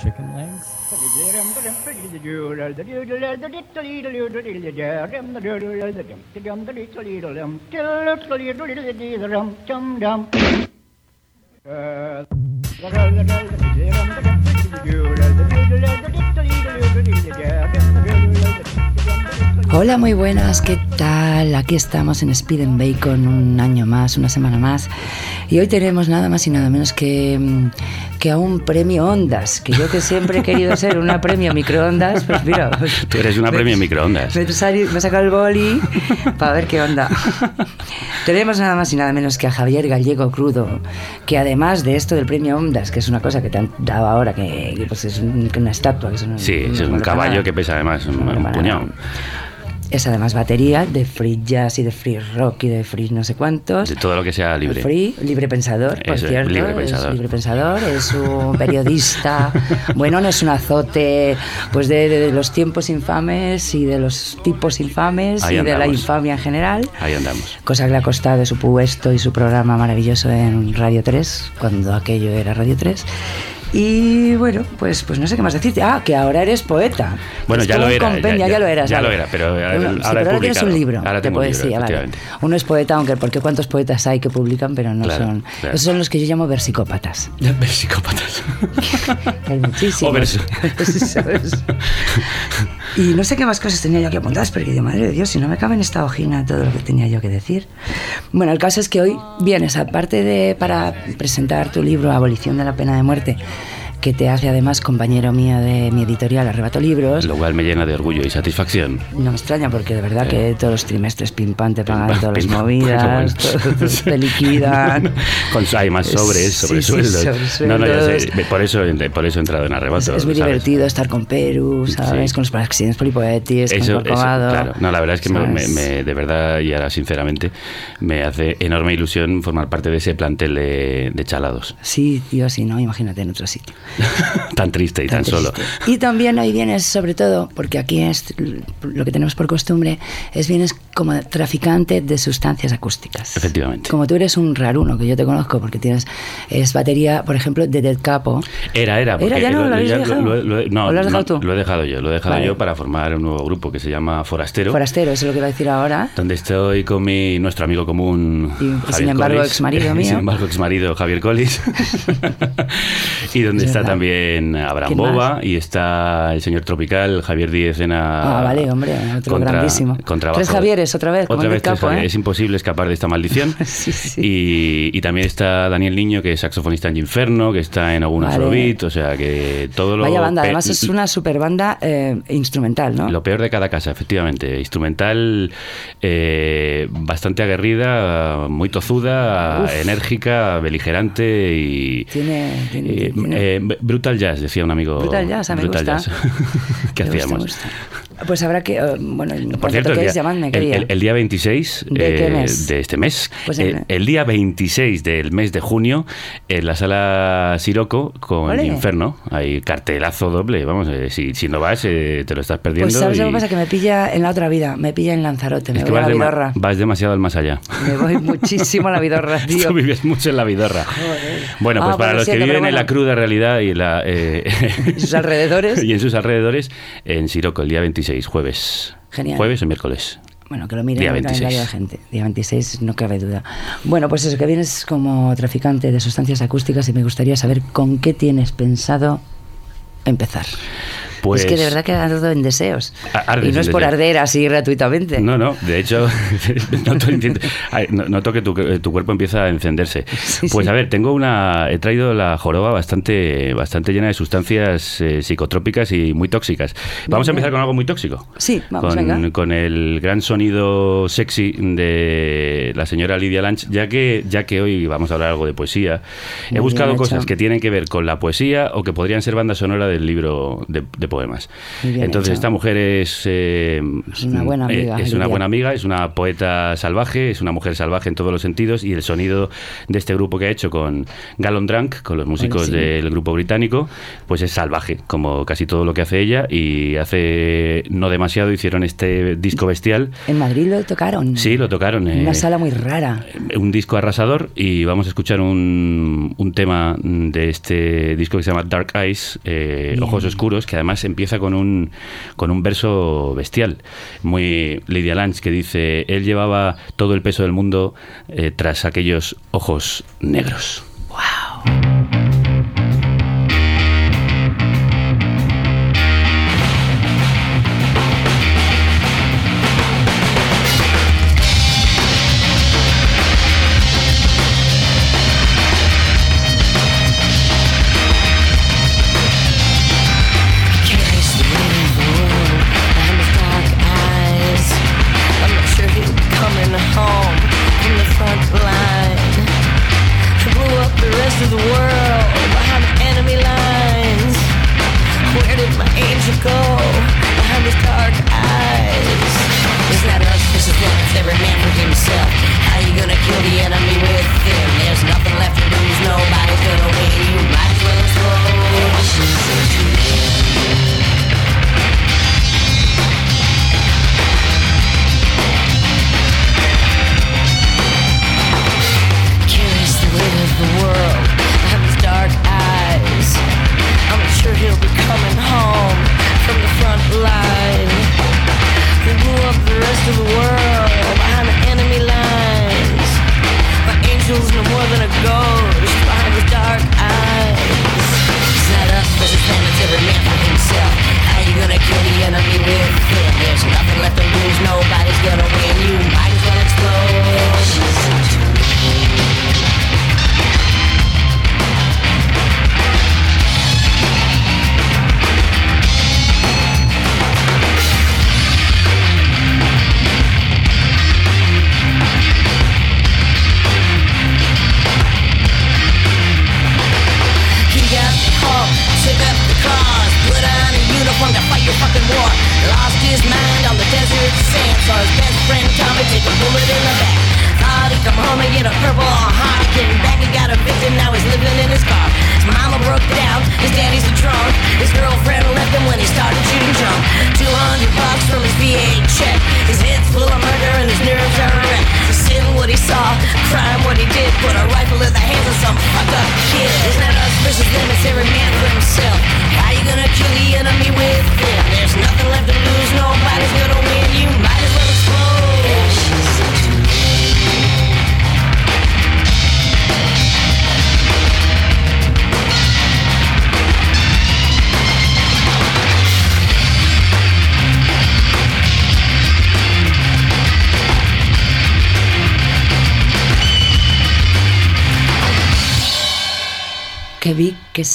chicken legs. Hola, muy buenas, ¿qué tal? Aquí estamos en Speed and Bacon un año más, una semana más. Y hoy tenemos nada más y nada menos que, mm, que a un premio Ondas, que yo que siempre he querido ser una premio microondas, pues mira. Tú eres una premio microondas. Me, he sali- me he sacado el boli para ver qué onda. Tenemos nada más y nada menos que a Javier Gallego Crudo, que además de esto del premio Ondas, que es una cosa que te han dado ahora, que, que, pues es un- una estatua, que es un, Sí, es un caballo que pesa además un, un puñado. Es además batería de free jazz y de free rock y de free no sé cuántos. De todo lo que sea libre. Free, libre pensador, por es, cierto. libre pensador. Es libre pensador, es un periodista. bueno, no es un azote pues de, de- de los tiempos infames y de los tipos infames Ahí y de la infamia en general. Ahí andamos. Cosa que le ha costado su puesto y su programa maravilloso en Radio 3, cuando aquello era Radio 3. Y bueno, pues, pues no sé qué más decirte. Ah, que ahora eres poeta. Bueno, ya lo era, ya- ya, ya- lo eras. ya vale. lo era, pero ahora- sí, ahora pero tienes un libro Ahora de tengo un libro, poesía, vale. Uno es poeta, aunque porque cuántos poetas hay que publican, pero no Claro, son. claro. Esos son los que yo llamo versicópatas. Psicópatas. Hay muchísimos. O verso. Y no sé qué más cosas tenía yo aquí apuntadas, pero digo, madre de Dios, si no me cabe en esta hojina todo lo que tenía yo que decir. Bueno, el caso es que hoy vienes, aparte de para presentar tu libro Abolición de la pena de muerte, que te hace además compañero mío de mi editorial Arrebato Libros. Lo cual me llena de orgullo y satisfacción. No me extraña porque de verdad que todos los trimestres pim pam te pagan Pim, todas las pim, pam. movidas, Qué bueno. todo- te liquidan. Con, hay más sobres, Sí, sobre sí, sueldos. No, no, ya sé. Por eso, por eso he entrado en arrebato. Es, es muy ¿sabes? divertido estar con Perú, ¿sabes? Sí. Con los accidentes polipoetis, Eso, con eso, claro. No, la verdad es que me, me- me- de verdad y ahora sinceramente me hace enorme ilusión formar parte de ese plantel de, de chalados. Sí, tío, sí, no, imagínate en otro sitio. tan triste y tan, Tan solo. Y también hoy vienes, sobre todo, porque aquí es lo que tenemos por costumbre, es vienes como traficante de sustancias acústicas. Efectivamente. Como tú eres un raruno, que yo te conozco, porque tienes, es batería, por ejemplo, de Dead Capo. Era, era. ¿Era? ¿Ya no? ¿Lo habéis ya dejado? lo- lo he- no, ¿O lo has dejado no, tú? Lo he dejado yo. Lo he dejado Vale. yo para formar un nuevo grupo que se llama Forastero. Forastero, eso es lo que iba a decir ahora. Donde estoy con mi, nuestro amigo común. Y, Javier sin embargo, Collis. exmarido Y mío. sin embargo, exmarido Javier Collis. y donde está verdad. también Abraham ¿Quién Boba y está el señor Tropical, Javier Díez en Ah, vale, hombre, otro grandísimo. contrabajo. Tres Javieres, otra vez, como Otra vez tres capo, ¿eh? Es imposible escapar de esta maldición. Sí, sí. Y, y también está Daniel Niño, que es saxofonista en Inferno, que está en algún Vale. O sea que todo lo... Vaya banda, además es una super banda eh, instrumental, ¿no? lo peor de cada casa, efectivamente. Instrumental, eh, bastante aguerrida, muy tozuda, Uf. enérgica, beligerante y. Tiene- tiene- eh, tiene- brutal jazz, decía un amigo. Brutal Jazz, a mí me Brutal gusta. Jazz. ¿Qué Me hacíamos? gusta. Pues habrá que, eh, bueno, Por cierto, el día, llamadme, el- el- día 26 ¿De qué eh, mes? de este mes, Pues eh, el día 26 del mes de junio, en la sala Siroco con Ole. Inferno, hay cartelazo doble, vamos, si, si no vas eh, te lo estás perdiendo. Pues sabes lo y- que pasa, que me pilla en la otra vida, me pilla en Lanzarote, me es que voy a la dema- vidorra. vas demasiado al más allá. Me voy muchísimo a la vidorra, tío. Tú vives mucho en la vidorra. Bueno, Ah, pues para bueno, los que siento, viven en la cruda realidad y, en la, eh, Y sus alrededores. y en sus alrededores, en Siroco, el día 26, jueves. Genial. Jueves o miércoles. Bueno, que lo miren Día en el 26. calendario de gente. Día 26, no cabe duda. Bueno, pues eso, que vienes como traficante de sustancias acústicas y me gustaría saber con qué tienes pensado empezar. Pues, es que de verdad que ardo en deseos. A- ardes y no es por deseos. arder así gratuitamente. No, no, de hecho, noto, noto que tu, tu cuerpo empieza a encenderse. Sí, pues sí. a ver, tengo una. He traído la joroba bastante, bastante llena de sustancias eh, psicotrópicas y muy tóxicas. Vamos a Bien, empezar con algo muy tóxico. Sí, vamos, con, venga. con el gran sonido sexy de la señora Lidia Lanch, ya que, ya que hoy vamos a hablar algo de poesía. He Muy buscado cosas que tienen que ver con la poesía o que podrían ser banda sonora del libro de, de poemas. Entonces hecho. esta mujer es, eh, Es una buena eh, amiga, es una buena amiga, es una poeta salvaje, es una mujer salvaje en todos los sentidos y el sonido de este grupo que ha hecho con Gallon Drunk, con los músicos sí. del grupo británico, pues es salvaje, como casi todo lo que hace ella y hace no demasiado hicieron este disco bestial. En Madrid lo tocaron. Sí, lo tocaron. En una eh, sala muy rara. un disco arrasador y vamos a escuchar un, un tema de este disco que se llama Dark Eyes, eh. Ojos Oscuros, que además empieza con un, con un verso bestial, muy Lydia Lange, que dice, él llevaba todo el peso del mundo eh, tras aquellos ojos negros. Carries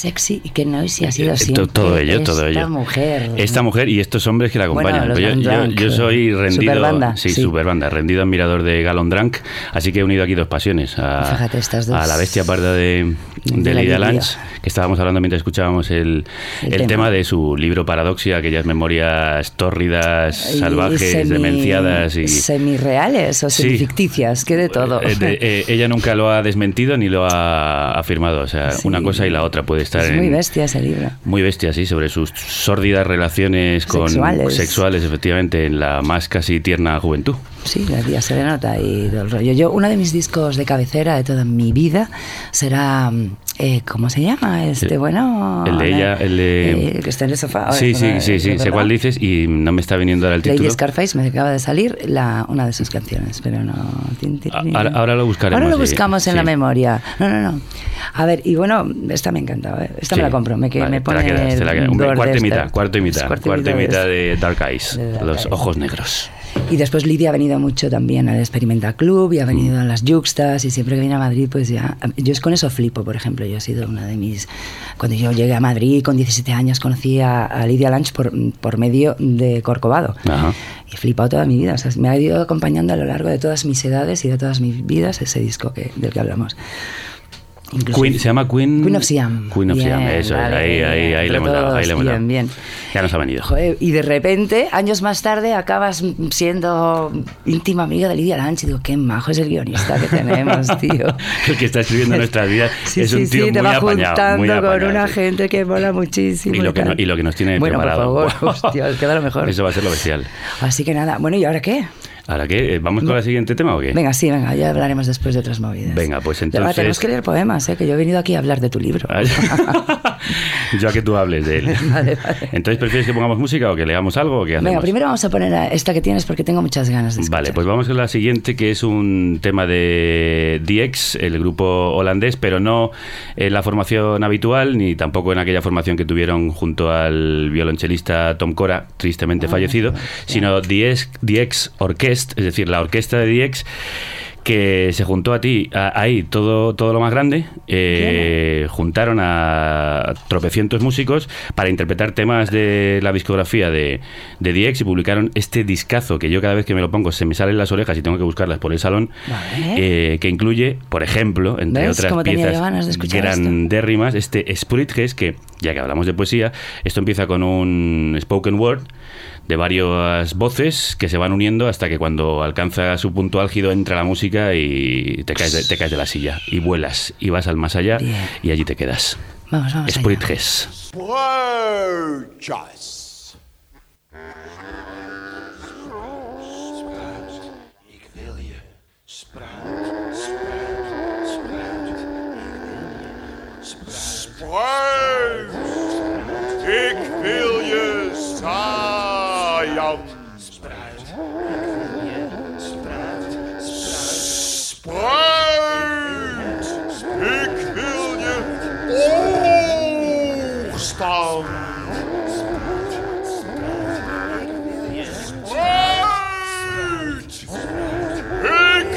sexy y qué noisy ha sido Eh, siempre. to- todo ello, todo ello. Esta mujer. Esta mujer y estos hombres que la Bueno, acompañan. los Pues yo, yo- yo soy eh, rendido. superbanda, sí, sí. super banda, rendido admirador de Gallon Drunk. Así que he unido aquí dos pasiones. A, Fíjate, estas dos. a la bestia parda de, de, De Lydia. Lange, que estábamos hablando mientras escuchábamos el, El el tema. tema. de su libro Paradoxia, aquellas memorias tórridas, Y salvajes, semi- demenciadas y. Semirreales o Sí. semificticias, que de todo. Eh, eh, ella nunca lo ha desmentido ni lo ha afirmado. O sea, Sí. una cosa y la otra puede estar es en, muy bestia ese libro. muy bestia, sí, sobre sus sórdidas relaciones con Sexuales. sexuales, efectivamente, en la más casi tierna juventud. Sí, la tía se le nota y todo el rollo. Yo, uno de mis discos de cabecera de toda mi vida será, mm, eh, ¿cómo se llama? Este, bueno... el de ella, el de- eh, el que está en el sofá. ahora, Sí, sí, sí, sí, sé cuál dices y no me está viniendo ahora el Lady título. Scarface me acaba de salir la, una de sus canciones, pero no. ahora- ahora lo buscaremos, Ahora lo sí, buscamos en sí. la memoria. No, no, no. A ver, y bueno, esta me encantaba. ¿eh? Esta Sí. me la compro. Me, que, Vale, me te pone. la quedas, te la quedas. el cuarto y este. mitad, cuarto y mitad, Cuarto y mitad de Dark Eyes, de Dark los Eyes. ojos negros. Y después Lidia ha venido mucho también al Experimenta Club y ha venido a las Juxtas y siempre que viene a Madrid pues ya... Yo es con eso flipo, por ejemplo. Yo he sido una de mis... Cuando yo llegué a Madrid con 17 años conocí a, a Lidia Lange por, por medio de Corcovado. Ajá. Y he flipado toda mi vida. O sea, me ha ido acompañando a lo largo de todas mis edades y de todas mis vidas ese disco que, del que hablamos. Queen, se llama Queen... Queen of Siam. Queen of Siam, Bien, eso, es, vale, ahí, ahí, ahí le hemos dado, ahí le hemos dado. bien, bien. Ya nos ha venido. Joder, y de repente, años más tarde, acabas siendo íntima amiga de Lidia Lanch. Y digo, qué majo es el guionista que tenemos, tío. el que está escribiendo nuestras vidas Sí, es sí, un tío sí, te muy va apañado. juntando muy con apañado, una sí. gente que mola muchísimo. Y lo, que tal. no- y lo que nos tiene Bueno, preparado. por favor, hostia, queda lo mejor. Eso va a ser lo bestial. Así que nada, bueno, ¿y ahora qué? ¿Ahora qué? ¿Vamos con el siguiente tema o qué? Venga, sí, venga, ya hablaremos después de otras movidas. Venga, pues entonces- tenemos que leer poemas, ¿eh? que yo he venido aquí a hablar de tu libro. Yo a que tú hables de él. Vale, vale. Entonces, ¿prefieres que pongamos música o que leamos algo o qué hacemos? Venga, primero vamos a poner a esta que tienes porque tengo muchas ganas de escuchar. Vale, pues vamos con la siguiente, que es un tema de DX, el grupo holandés, pero no en la formación habitual, ni tampoco en aquella formación que tuvieron junto al violonchelista Tom Cora, tristemente Ah, fallecido, sino DX, DX Orquest, es decir, la orquesta de DX que se juntó a ti ahí todo todo lo más grande eh, juntaron a tropecientos músicos para interpretar temas de la discografía de, de DX y publicaron este discazo que yo cada vez que me lo pongo se me salen las orejas y tengo que buscarlas por el salón Vale. eh, que incluye por ejemplo entre ¿Ves? otras piezas escuchar esto. grandérrimas este Spritges que ya que hablamos de poesía esto empieza con un spoken word de varias voces que se van uniendo hasta que cuando alcanza su punto álgido entra la música y te caes de, te caes de la silla y vuelas y vas al más allá Bien. y allí te quedas. Vamos, vamos. Ik wil oogsten. Spruit. Ik.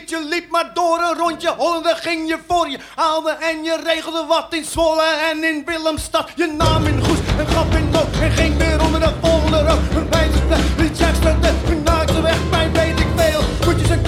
Niet, je liep maar door een rondje Hollende ging je voor je haalde en je regelde wat in Zwolle en in Willemstad. Je nam in Goes en gaf in Nood en ging weer onder de volgende rook. Een wijzigde, die jacksterde, een naakte weg bij weet ik veel. Goedjes en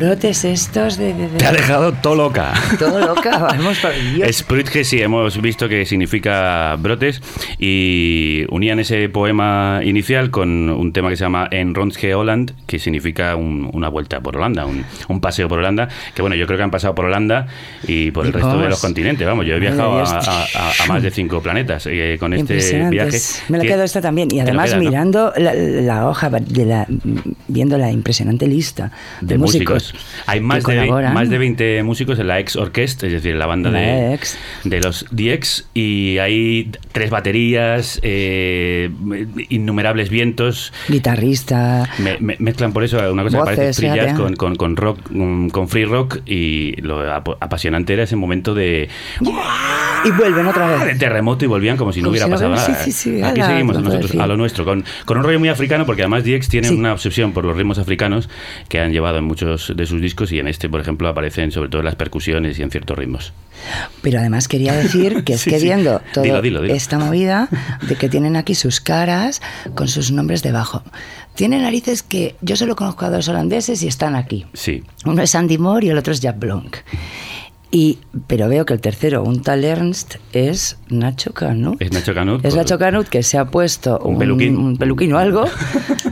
mía, estos de... de- de- Te ha dejado todo loca. Todo loca, vamos por Dios. Sprütge sí, hemos visto que significa brotes y unían ese poema inicial con un tema que se llama En Rondje Holland, que significa un- una vuelta por Holanda, un, un paseo por Holanda, que bueno, yo creo que han pasado por Holanda y por el resto de los continentes, vamos, yo he viajado a, a- a- más de cinco planetas eh, con este viaje. Me la que- quedo esta también. Y además quedas, ¿no? mirando la, la hoja, de la, viendo la impresionante lista de, de músicos. Hay más que de, más de 20 músicos en la ex orquest, es decir, en la banda La de, ex. de los DX, y hay tres baterías, eh, innumerables vientos. Guitarrista. Me- me- mezclan por eso una cosa que Voces, parece free jazz fíjate. con, con, con rock, mm, con free rock, y lo ap- apasionante era ese momento de, Y vuelven otra de vez. terremoto y volvían como si no Como hubiera si no pasado hubiera- nada. sí, sí, sí, Aquí ala, seguimos nosotros a lo nuestro, con, con un rollo muy africano, porque además DX tienen Sí. una obsesión por los ritmos africanos que han llevado en muchos de sus discos y en este, por ejemplo, aparecen sobre todo las percusiones y en ciertos ritmos. Pero además quería decir que es Sí, que sí. viendo toda esta movida de que tienen aquí sus caras con sus nombres debajo. Tiene narices que yo solo conozco a dos holandeses y están aquí. Sí. Uno es Andy Moore y el otro es Jack Blanc. Y, pero veo que el tercero, un tal Ernst, es Nacho Canut. Es Nacho Canut. Es por- Nacho Canut que se ha puesto Un peluquín. un peluquín o algo,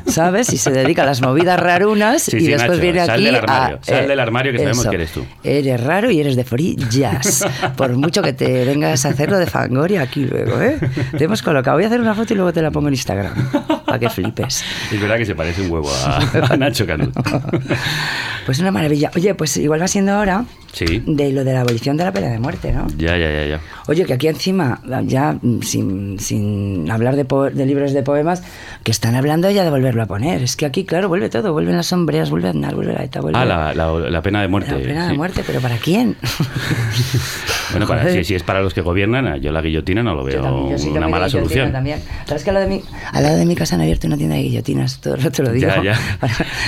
¿sabes? Y se dedica a las movidas rarunas Sí, y sí, después Nacho, viene sal aquí del armario, a, sal del armario que sabemos que eres tú. Eres raro y eres de free jazz. Por mucho que te vengas a hacerlo de Fangoria aquí luego, ¿eh? Te hemos colocado. Voy a hacer una foto y luego te la pongo en Instagram. Para que flipes. Es verdad que se parece un huevo a, a Nacho Canut. Pues una maravilla. Oye, pues igual va siendo hora Sí. de lo de la abolición de la pena de muerte, ¿no? Ya, ya, ya, ya. Oye, que aquí encima, ya mm, sin, sin hablar de, po- de libros de poemas, que están hablando ya de volverlo a poner. Es que aquí, claro, vuelve todo. Vuelven las sombreras, vuelve Aznar, vuelve la ETA, vuelve Ah, la, la, la pena de muerte. la pena de muerte. ¿Pero para quién? Bueno, para, si, si es para los que gobiernan, yo la guillotina no lo Yo veo también, yo sí una también, mala solución. También. ¿Sabes que al lado, de mi, al lado de mi casa han abierto una tienda de guillotinas? Todo el rato lo digo. Ya, ya.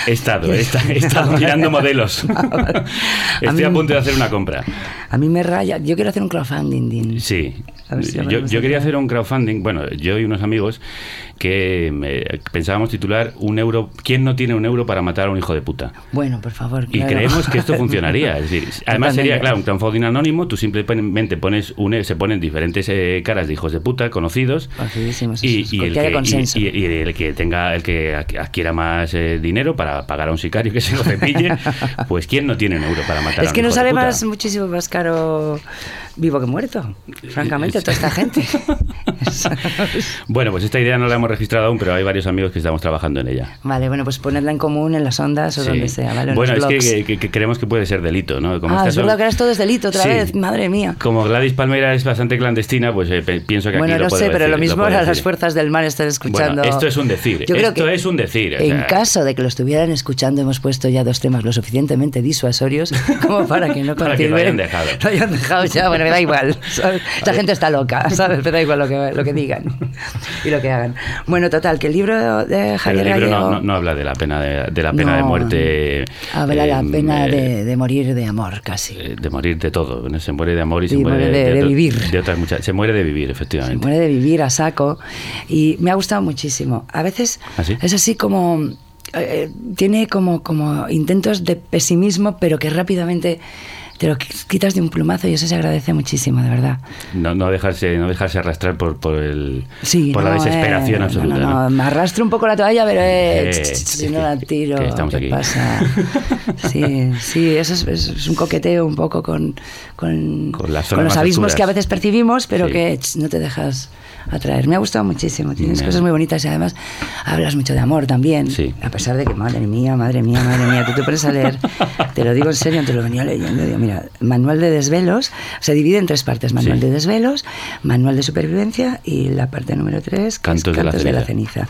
He estado, he estado, he estado mirando modelos. Estoy a mí- punto de hacer una compra. A mí me raya. Yo quiero hacer un crowdfunding. Din. Sí. A ver si Yo, quería hacer un crowdfunding, bueno, yo y unos amigos que me- pensábamos titular un euro, ¿quién no tiene un euro para matar a un hijo de puta? Bueno, por favor. Y claro. creemos que esto funcionaría. Es decir, además sería, claro, un crowdfunding anónimo, tú simplemente pones un, se ponen diferentes eh, caras de hijos de puta conocidos y, y que el que, y- y- y el que tenga el que adquiera más eh, dinero para pagar a un sicario que se lo cepille, pues quién no tiene un euro para matar a Es un que hijo nos de sale puta? más, muchísimo más caro vivo que muerto. Francamente, toda esta gente. Bueno, pues esta idea no la hemos registrado aún, pero hay varios amigos que estamos trabajando en ella. vale, bueno, pues ponerla en común en las ondas o Sí. donde sea, ¿vale? En Bueno, los es que, blogs. que- que- que creemos que puede ser delito, ¿no? Como ah, es verdad que ahora todo es delito otra Sí. vez, madre mía. Como Gladys Palmera es bastante clandestina, pues eh, pienso que Bueno, aquí lo no puedo sé, pero decir, lo mismo puedo ahora las fuerzas del mar están escuchando. Bueno, esto es un decir. Yo creo esto que es un decir. o En sea, caso de que lo estuvieran escuchando, hemos puesto ya dos temas lo suficientemente disuasorios como para que no Para que lo hayan dejado. Lo hayan dejado ya, bueno, me da igual. ¿sabes? Esta gente está loca, ¿sabes? Me da igual lo que, lo que digan y lo que hagan. Bueno, total, que el libro de Javier el libro no, Gallego no- no habla de la pena de, de la pena de No, muerte. Habla la eh, pena eh, de, de morir de amor, casi. eh, de morir de todo. ¿no? Se muere de amor y se muere de- de vivir. de otras muchas. Se muere de vivir, Se efectivamente. muere de vivir a saco y me ha gustado muchísimo. A veces ¿Ah, sí? es así como eh, tiene como como intentos de pesimismo, pero que rápidamente te lo qui- quitas de un plumazo y eso se agradece muchísimo, de verdad. No, no dejarse, no dejarse arrastrar por, por, el, Sí, por la no, desesperación eh, absoluta. No, me arrastro un poco la toalla, pero eh, Eh, ch, ch, ch, no la tiro. que estamos ¿qué aquí. pasa? Sí, sí, eso es, es- un coqueteo un poco con, con, Con con los abismos oscuras. que a veces percibimos, pero Sí. que no te dejas atraer. Me ha gustado muchísimo, tienes cosas muy bonitas y además hablas mucho de amor también. Sí. A pesar de que, madre mía, madre mía, madre mía, tú te pones a leer, te lo digo en serio, te lo venía leyendo. Digo, mira, manual de desvelos, se divide en tres partes: manual Sí. de desvelos, manual de supervivencia y la parte número tres, que es Cantos de la Cantos de la ceniza.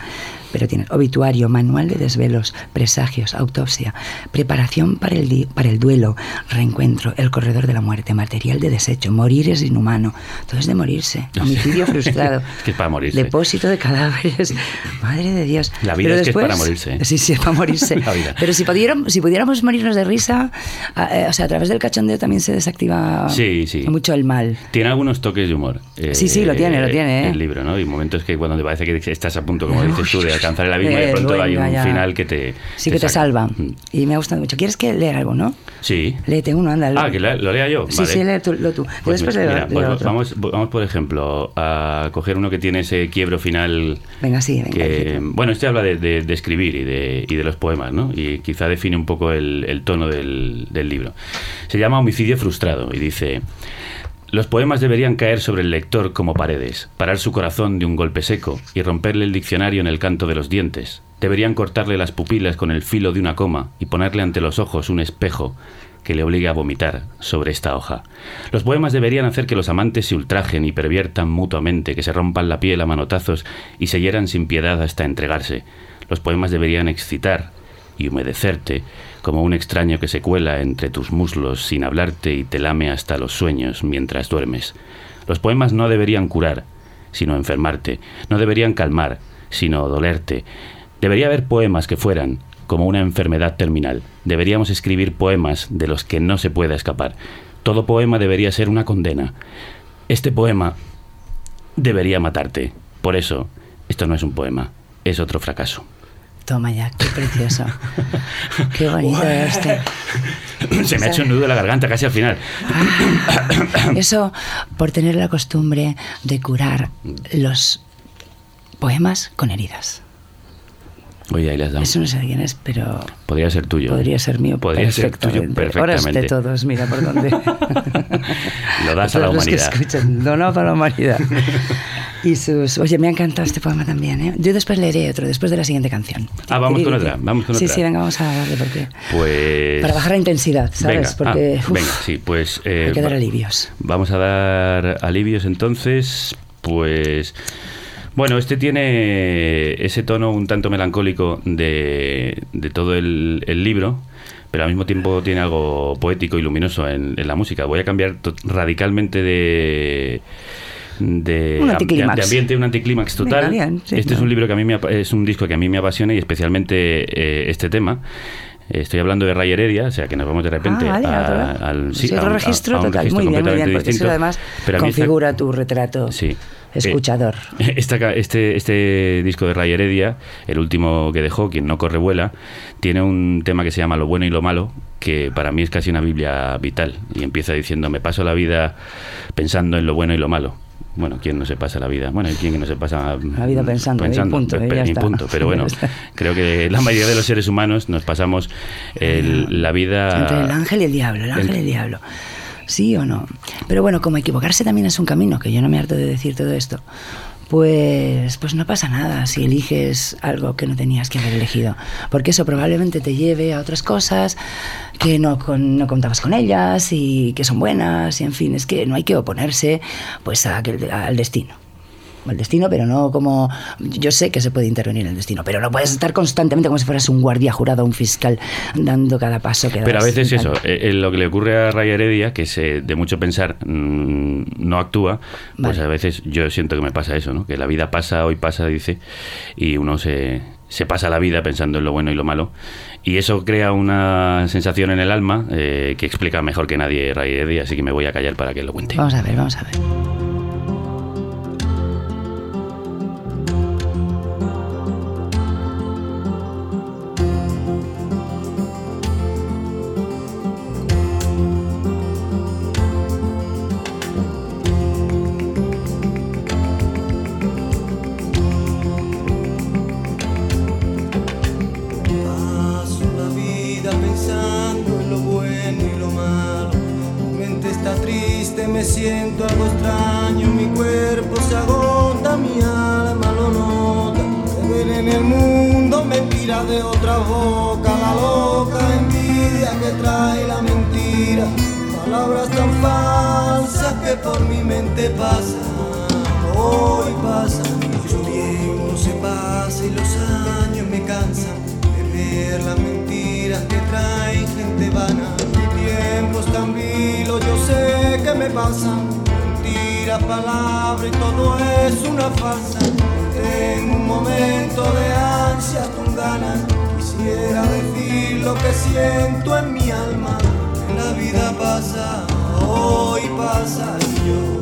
Pero tienes obituario, manual de desvelos, presagios, autopsia, preparación para el, para el duelo, reencuentro, el corredor de la muerte, material de desecho, morir es inhumano. Todo es de morirse. Homicidio frustrado. Es que es para morirse. Depósito de cadáveres. Madre de Dios. La vida Pero es que es después- para morirse. Sí, sí, es para morirse. Pero si pudiéramos, si pudiéramos morirnos de risa, a- eh, o sea, a través del cachondeo también se desactiva Sí, sí. mucho el mal. Tiene algunos toques de humor. eh, Sí, sí, lo tiene, lo tiene, ¿eh? El libro, ¿no? Y momentos que cuando te parece que estás a punto, como dices tú, de alcanzar el abismo y de pronto hay un ya. final que te. Sí que te salva. Mm. Y me ha gustado mucho. ¿Quieres que leer algo, no? Sí. Léete uno, anda. Ah, que lo, lo lea yo. Sí, Vale. sí, léelo tú. lo tú. Pues después mi- leo, mira, leo pues otro. vamos, vamos, por ejemplo, a coger uno que tiene ese quiebro final Venga, sí, venga. que, bueno, este habla de, de- de escribir y de, y de los poemas, ¿no? Y quizá define un poco el, el tono del, del libro. Se llama Homicidio frustrado y dice... Los poemas deberían caer sobre el lector como paredes, parar su corazón de un golpe seco y romperle el diccionario en el canto de los dientes. Deberían cortarle las pupilas con el filo de una coma y ponerle ante los ojos un espejo que le obligue a vomitar sobre esta hoja. Los poemas deberían hacer que los amantes se ultrajen y perviertan mutuamente, que se rompan la piel a manotazos y se hieran sin piedad hasta entregarse. Los poemas deberían excitar y humedecerte como un extraño que se cuela entre tus muslos sin hablarte y te lame hasta los sueños mientras duermes. Los poemas no deberían curar, sino enfermarte. No deberían calmar, sino dolerte. Debería haber poemas que fueran como una enfermedad terminal. Deberíamos escribir poemas de los que no se pueda escapar. Todo poema debería ser una condena. Este poema debería matarte. Por eso, esto no es un poema, es otro fracaso. Toma ya, qué precioso. qué bonito este. Se me ha hecho un nudo en la garganta casi al final. Eso por tener la costumbre de curar los poemas con heridas. Oye, ahí le has dado. Eso no sé de quién es, pero Podría ser tuyo. podría ser mío Podría ser tuyo perfectamente. Ahora es de perfectamente. todos, mira por dónde. Lo das a la Todos los que humanidad. escuchan, donado para la humanidad. Y sus... Oye, me ha encantado este poema también, ¿eh? Yo después leeré otro, después de la siguiente canción. Ah, vamos con otra, vamos con sí, otra. Sí, venga, vamos a darle porque... Pues. Para bajar la intensidad, ¿sabes? Venga, porque ah, uf, venga, sí, pues. eh, hay que dar alivios. Vamos a dar alivios entonces. Pues. Bueno, este tiene ese tono un tanto melancólico de, de todo el, el libro, pero al mismo tiempo tiene algo poético y luminoso en, en la música. Voy a cambiar radicalmente de. De, Un de- ambiente, un anticlímax total. Venga, bien, sí, este es un libro que a mí me, es un disco que a mí me apasiona y especialmente eh, este tema. Estoy hablando de Ray Heredia, o sea que nos vamos de repente Ah, vale, a- al sí, a un- a- registro a un total. registro muy bien, muy bien, porque eso distinto. además a mí esta- configura tu retrato Sí. Escuchador. Eh, esta ca- este, este disco de Ray Heredia, el último que dejó, Quien no corre vuela, tiene un tema que se llama Lo bueno y lo malo, que para mí es casi una Biblia vital. Y empieza diciendo, me paso la vida pensando en lo bueno y lo malo. Bueno, ¿quién no se pasa la vida? Bueno, ¿quién no se pasa La vida pensando, y punto, pe- punto. Pero bueno, creo que la mayoría de los seres humanos nos pasamos el- la vida... Entre el ángel y el diablo, el ángel y el diablo. ¿Sí o no? Pero bueno, como equivocarse también es un camino, que yo no me harto de decir todo esto, pues, pues no pasa nada si eliges algo que no tenías que haber elegido. Porque eso probablemente te lleve a otras cosas que no, con- no contabas con ellas y que son buenas. Y en fin, es que no hay que oponerse pues a al destino. Al destino, pero no como. Yo sé que se puede intervenir en el destino, pero no puedes estar constantemente como si fueras un guardia jurado, un fiscal, dando cada paso que das. Pero a veces eso, eh, eh, lo que le ocurre a Ray Heredia, que es eh, de mucho pensar, mm, no actúa, pues Vale. a veces yo siento que me pasa eso, ¿no? Que la vida pasa, hoy pasa, dice, y uno se, se pasa la vida pensando en lo bueno y lo malo. Y eso crea una sensación en el alma eh, que explica mejor que nadie Ray Heredia, así que me voy a callar para que lo cuente. Vamos a ver, vamos a ver. Mi mente pasan. Hoy pasan y el tiempo se pasa y los años me cansan de ver las mentiras que traen gente vana. Mi tiempo es tan vilo, yo sé que me pasan mentiras, palabras y todo es una farsa. Tengo un momento de ansias con ganas, quisiera decir lo que siento en mi alma. La vida pasa, hoy pasa y yo.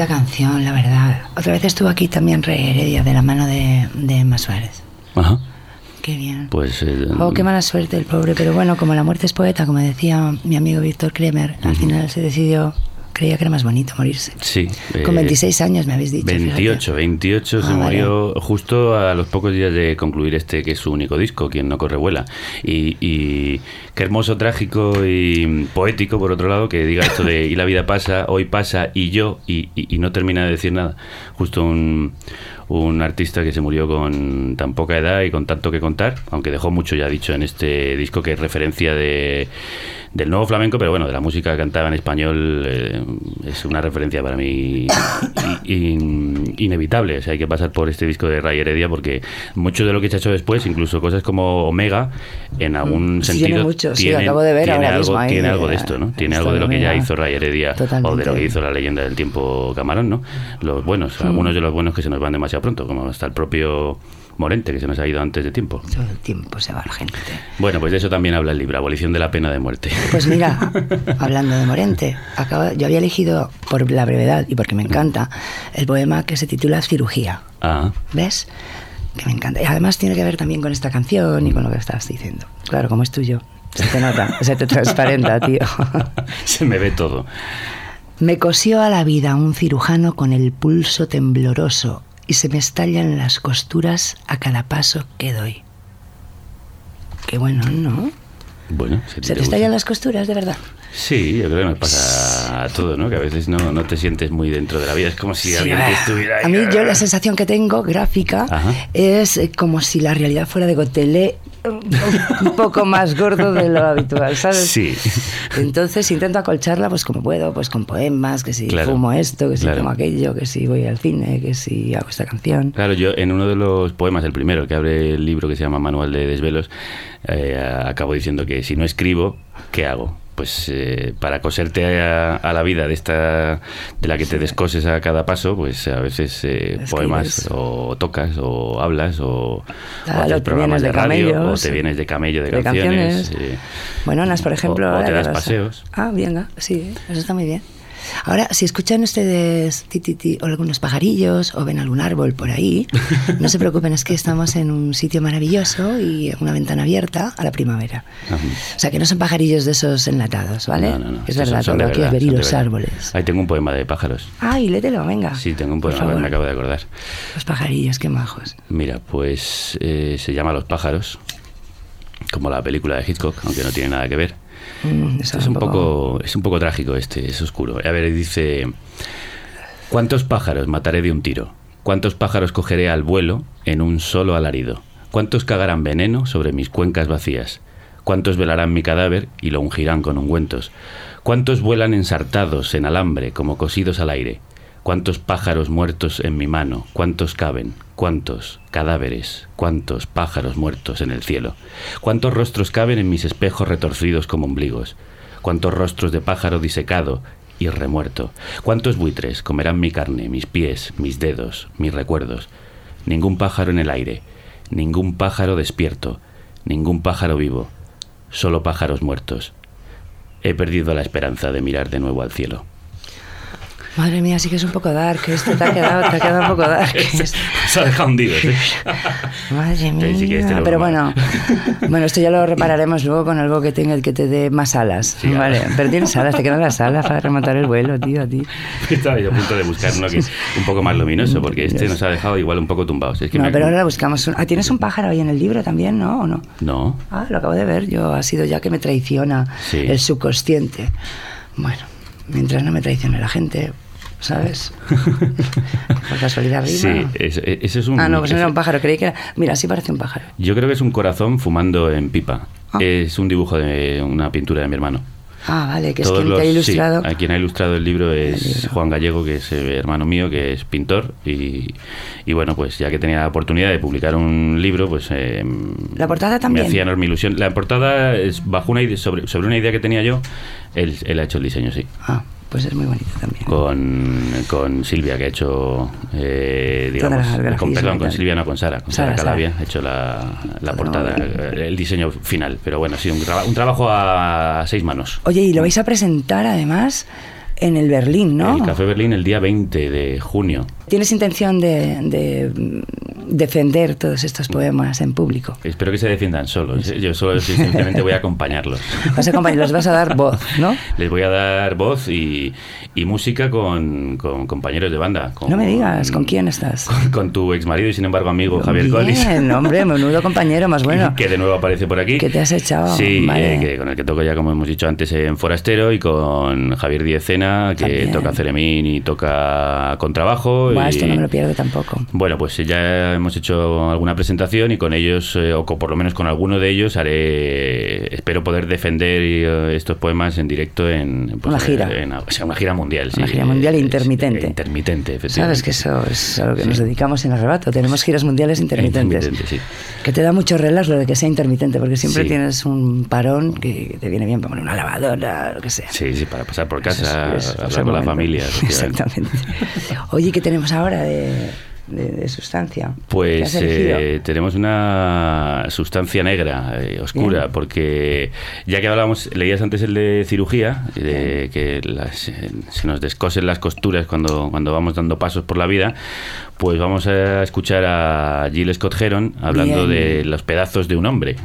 Bonita canción, la verdad. Otra vez estuvo aquí también Rey Heredia de la mano de, de Emma Suárez. Ajá. Qué bien. Pues. eh, Oh, qué mala suerte el pobre, pero bueno, como la muerte es poeta, como decía mi amigo Víctor Kremer, al final se decidió, creía que era más bonito morirse. Sí. Con eh, 26 años me habéis dicho. fíjate. 28, 28 se Ah, vale. murió justo a los pocos días de concluir este que es su único disco, Quien no corre vuela. Y, y qué hermoso, trágico y poético, por otro lado, que diga esto de y la vida pasa, hoy pasa y yo, y, y- y no termina de decir nada. Justo un, un artista que se murió con tan poca edad y con tanto que contar, aunque dejó mucho ya dicho en este disco que es referencia de del nuevo flamenco, pero bueno, de la música cantada en español eh, es una referencia para mí in- inevitable. O sea, hay que pasar por este disco de Ray Heredia porque mucho de lo que se ha hecho después, incluso cosas como Omega, en algún Mm, sí, sentido tiene mucho, sí, tienen- acabo de ver tiene ahora algo, mismo tiene algo de esto, ¿no? Tiene algo de lo que ya hizo Ray Heredia o de lo que hizo la leyenda del tiempo Camarón, ¿no? Los buenos, algunos de los buenos que se nos van demasiado pronto, como hasta el propio Morente, que se nos ha ido antes de tiempo. Todo el tiempo se va la gente. Bueno, pues de eso también habla el libro, Abolición de la pena de muerte. Pues mira, hablando de Morente, acabo- yo había elegido por la brevedad y porque me encanta el poema que se titula Cirugía. Ah, ¿Ves? Que me encanta. Y además tiene que ver también con esta canción y con lo que estabas diciendo. Claro, como es tuyo, se te nota, se te transparenta, tío. se me ve todo. Me cosió a la vida un cirujano con el pulso tembloroso y se me estallan las costuras a cada paso que doy. Qué bueno, ¿no? Bueno, si ¿Se te estallan las costuras, de verdad? Sí, yo creo que nos pasa a todo, ¿no? Que a veces no, no te sientes muy dentro de la vida. Es como si Sí, alguien te estuviera ahí. A mí yo la sensación que tengo, gráfica, Ajá. es como si la realidad fuera de Gotelé un poco más gordo de lo habitual, ¿sabes? Sí. Entonces intento acolcharla pues como puedo, pues con poemas, que si Claro, fumo esto, que si claro. tomo aquello, que si voy al cine, que si hago esta canción. Claro, yo en uno de los poemas, el primero, que abre el libro que se llama Manual de Desvelos, eh, acabo diciendo que si no escribo, ¿qué hago? Pues eh, para coserte a, a la vida de esta de la que te descoses a cada paso, pues a veces eh, poemas o tocas o hablas o, Claro, o haces programas de de radio o te vienes de camello de, de canciones. canciones. eh, Bueno, Nas, por ejemplo... o- o ahora te das a- paseos. Ah, venga, sí, eso está muy bien. Ahora, si escuchan ustedes ti, ti, ti, o algunos pajarillos o ven algún árbol por ahí, no se preocupen, es que estamos en un sitio maravilloso y una ventana abierta a la primavera. Ajá. O sea, que no son pajarillos de esos enlatados, ¿vale? No, no, no. Es verdad, son aquí es verdad, ver los árboles. Ahí tengo un poema de pájaros. Ay, lételo, venga. Sí, tengo un poema me acabo de acordar. Los pajarillos, qué majos. Mira, pues eh, se llama Los pájaros, como la película de Hitchcock, aunque no tiene nada que ver. Mm, eso Es un poco, es un poco trágico este, es oscuro. A ver, dice, ¿cuántos pájaros mataré de un tiro? ¿Cuántos pájaros cogeré al vuelo en un solo alarido? ¿Cuántos cagarán veneno sobre mis cuencas vacías? ¿Cuántos velarán mi cadáver y lo ungirán con ungüentos? ¿Cuántos vuelan ensartados en alambre como cosidos al aire? Cuántos pájaros muertos en mi mano, cuántos caben, cuántos cadáveres, cuántos pájaros muertos en el cielo, cuántos rostros caben en mis espejos retorcidos como ombligos, cuántos rostros de pájaro disecado y remuerto, cuántos buitres comerán mi carne, mis pies, mis dedos, mis recuerdos. Ningún pájaro en el aire, ningún pájaro despierto, ningún pájaro vivo, solo pájaros muertos. He perdido la esperanza de mirar de nuevo al cielo. Madre mía, sí que es un poco dark. Esto te ha quedado, te ha quedado un poco dark. Se ha dejado hundido. ¿eh? Madre mía. Sí, sí este Pero bueno, bueno, esto ya lo repararemos luego con algo que tenga que te dé más alas. Sí, vale, pero tienes alas, te quedan las alas para remontar el vuelo, tío, a ti. Estaba yo a punto de buscar uno que es un poco más luminoso, porque este nos ha dejado igual un poco tumbados. Es que No, me- pero ahora buscamos. un- Ah, tienes un pájaro ahí en el libro también, ¿no? ¿O no? No, Ah, lo acabo de ver. Yo ha sido ya que me traiciona Sí. el subconsciente. Bueno, mientras no me traicione la gente, ¿sabes? Por casualidad sí, arriba. es- es- ese es un... Ah, no, pues no era un pájaro. Creí que era. Mira, sí parece un pájaro. Yo creo que es un corazón fumando en pipa. Ah. Es un dibujo de una pintura de mi hermano. Ah, vale, que es Todos quien te ha ilustrado. sí, a quien ha ilustrado el libro es El libro. Juan Gallego, que es eh, hermano mío, que es pintor. Y, y bueno, pues ya que tenía la oportunidad de publicar un libro, pues. eh, La portada también. Me hacía enorme ilusión. La portada es bajo una idea, sobre, sobre una idea que tenía yo. Él, él ha hecho el diseño, sí. Ah, pues es muy bonito también. Con, con Silvia, que ha hecho. Eh, digamos, las con, perdón, con. Silvia, no con Sara. Con Sara, Sara, Calavia ha hecho la, la Todo portada, eh, el diseño final. Pero bueno, sí, un, traba- un trabajo a seis manos. Oye, y lo vais a presentar además en el Berlín, ¿no? El Café Berlín el día 20 de junio. ¿Tienes intención de, de, defender todos estos poemas en público? Espero que se defiendan solos. ¿eh? Yo solo simplemente voy a acompañarlos. Vas a acompañar, les vas a dar voz, ¿no? Les voy a dar voz y, y música con, con compañeros de banda. con- No me digas, ¿con quién estás? Con, con tu ex marido y sin embargo amigo Javier Bien, Collis. hombre, menudo compañero, más bueno. Que de nuevo aparece por aquí. ¿Qué te has echado? Sí, Vale. eh, que con el que toco ya, como hemos dicho antes, en Forastero y con Javier Diezena, que También. toca ceremín y toca contrabajo. Esto no me lo pierdo tampoco. Bueno, pues ya hemos hecho alguna presentación y con ellos, eh, o co- por lo menos con alguno de ellos, haré, espero poder defender eh, estos poemas en directo en pues, Una gira. en- o sea, una gira mundial. Una sí, gira mundial eh, intermitente. eh, intermitente, efectivamente. Sabes que eso es a lo que Sí. nos dedicamos en arrebato. Tenemos giras mundiales intermitentes. Intermitente, sí. Que te da mucho relax lo de que sea intermitente, porque siempre tienes un parón que te viene bien para poner una lavadora, lo que sea. Sí, sí, para pasar por Eso es- casa, eso es hablar con la familia. Exactamente. Oye, ¿qué tenemos ahora de, de- de sustancia? ¿Qué Pues eh, tenemos una sustancia negra, eh, oscura, Bien. porque ya que hablábamos, leías antes el de cirugía, de que las- se nos descosen las costuras cuando, cuando vamos dando pasos por la vida, pues vamos a escuchar a Jill Scott Heron hablando Bien. de los pedazos de un hombre.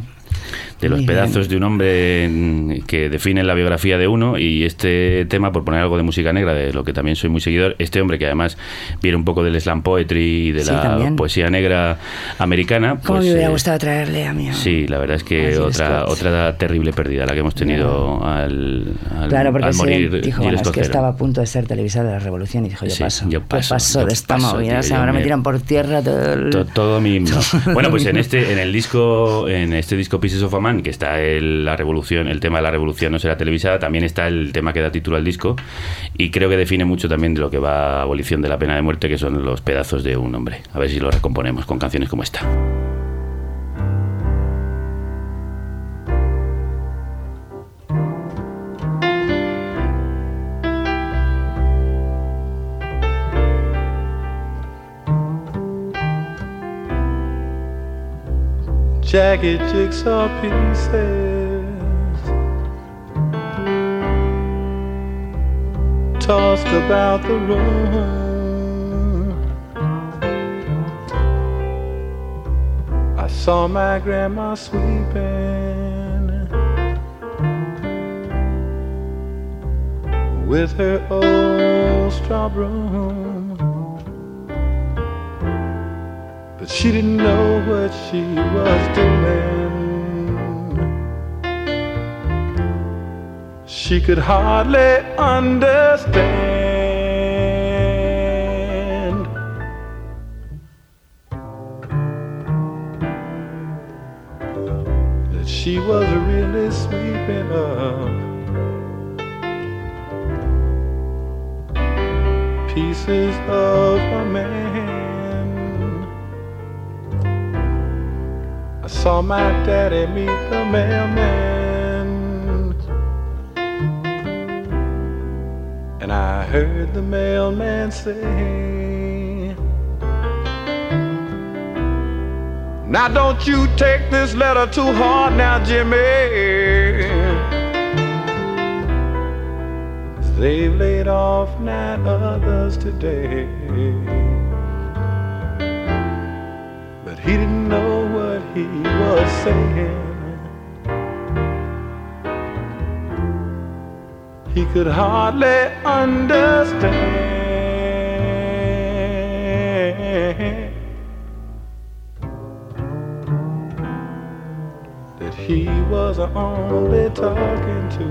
De los Muy bien. pedazos de un hombre mm, que definen la biografía de uno y este tema, por poner algo de música negra, de lo que también soy muy seguidor, este hombre que además viene un poco del slam poetry y de Sí, la también. poesía negra americana. ¿Cómo pues, me hubiera eh, gustado traerle a mí? Sí, la verdad es que otra Scott? otra terrible pérdida la que hemos tenido al, al, Claro, porque al sí, morir dijo, bueno, es que estaba a punto de ser televisada la revolución y dijo, yo Sí, paso, yo paso, de yo esta paso, movida, tío, o sea, ahora yo me me- tiran por tierra todo el... To- todo mi himno. Bueno, pues en este, en el disco, en este disco Pieces of a Man, que está el, la revolución, el tema de la revolución no será televisada, también está el tema que da título al disco y creo que define mucho también de lo que va a abolición de la pena de muerte, que son los pedazos de un hombre. A ver si lo recomponemos con canciones como esta. Jagged jigsaw pieces tossed about the room. I saw my grandma sweeping with her old straw broom. But she didn't know what she was doing. She could hardly understand. That she was really sweeping up Pieces of a man. I saw my daddy meet the mailman. And I heard the mailman say, Now don't you take this letter too hard now, Jimmy. They've laid off nine others today. But he didn't know he was saying. He could hardly understand that he was only talking to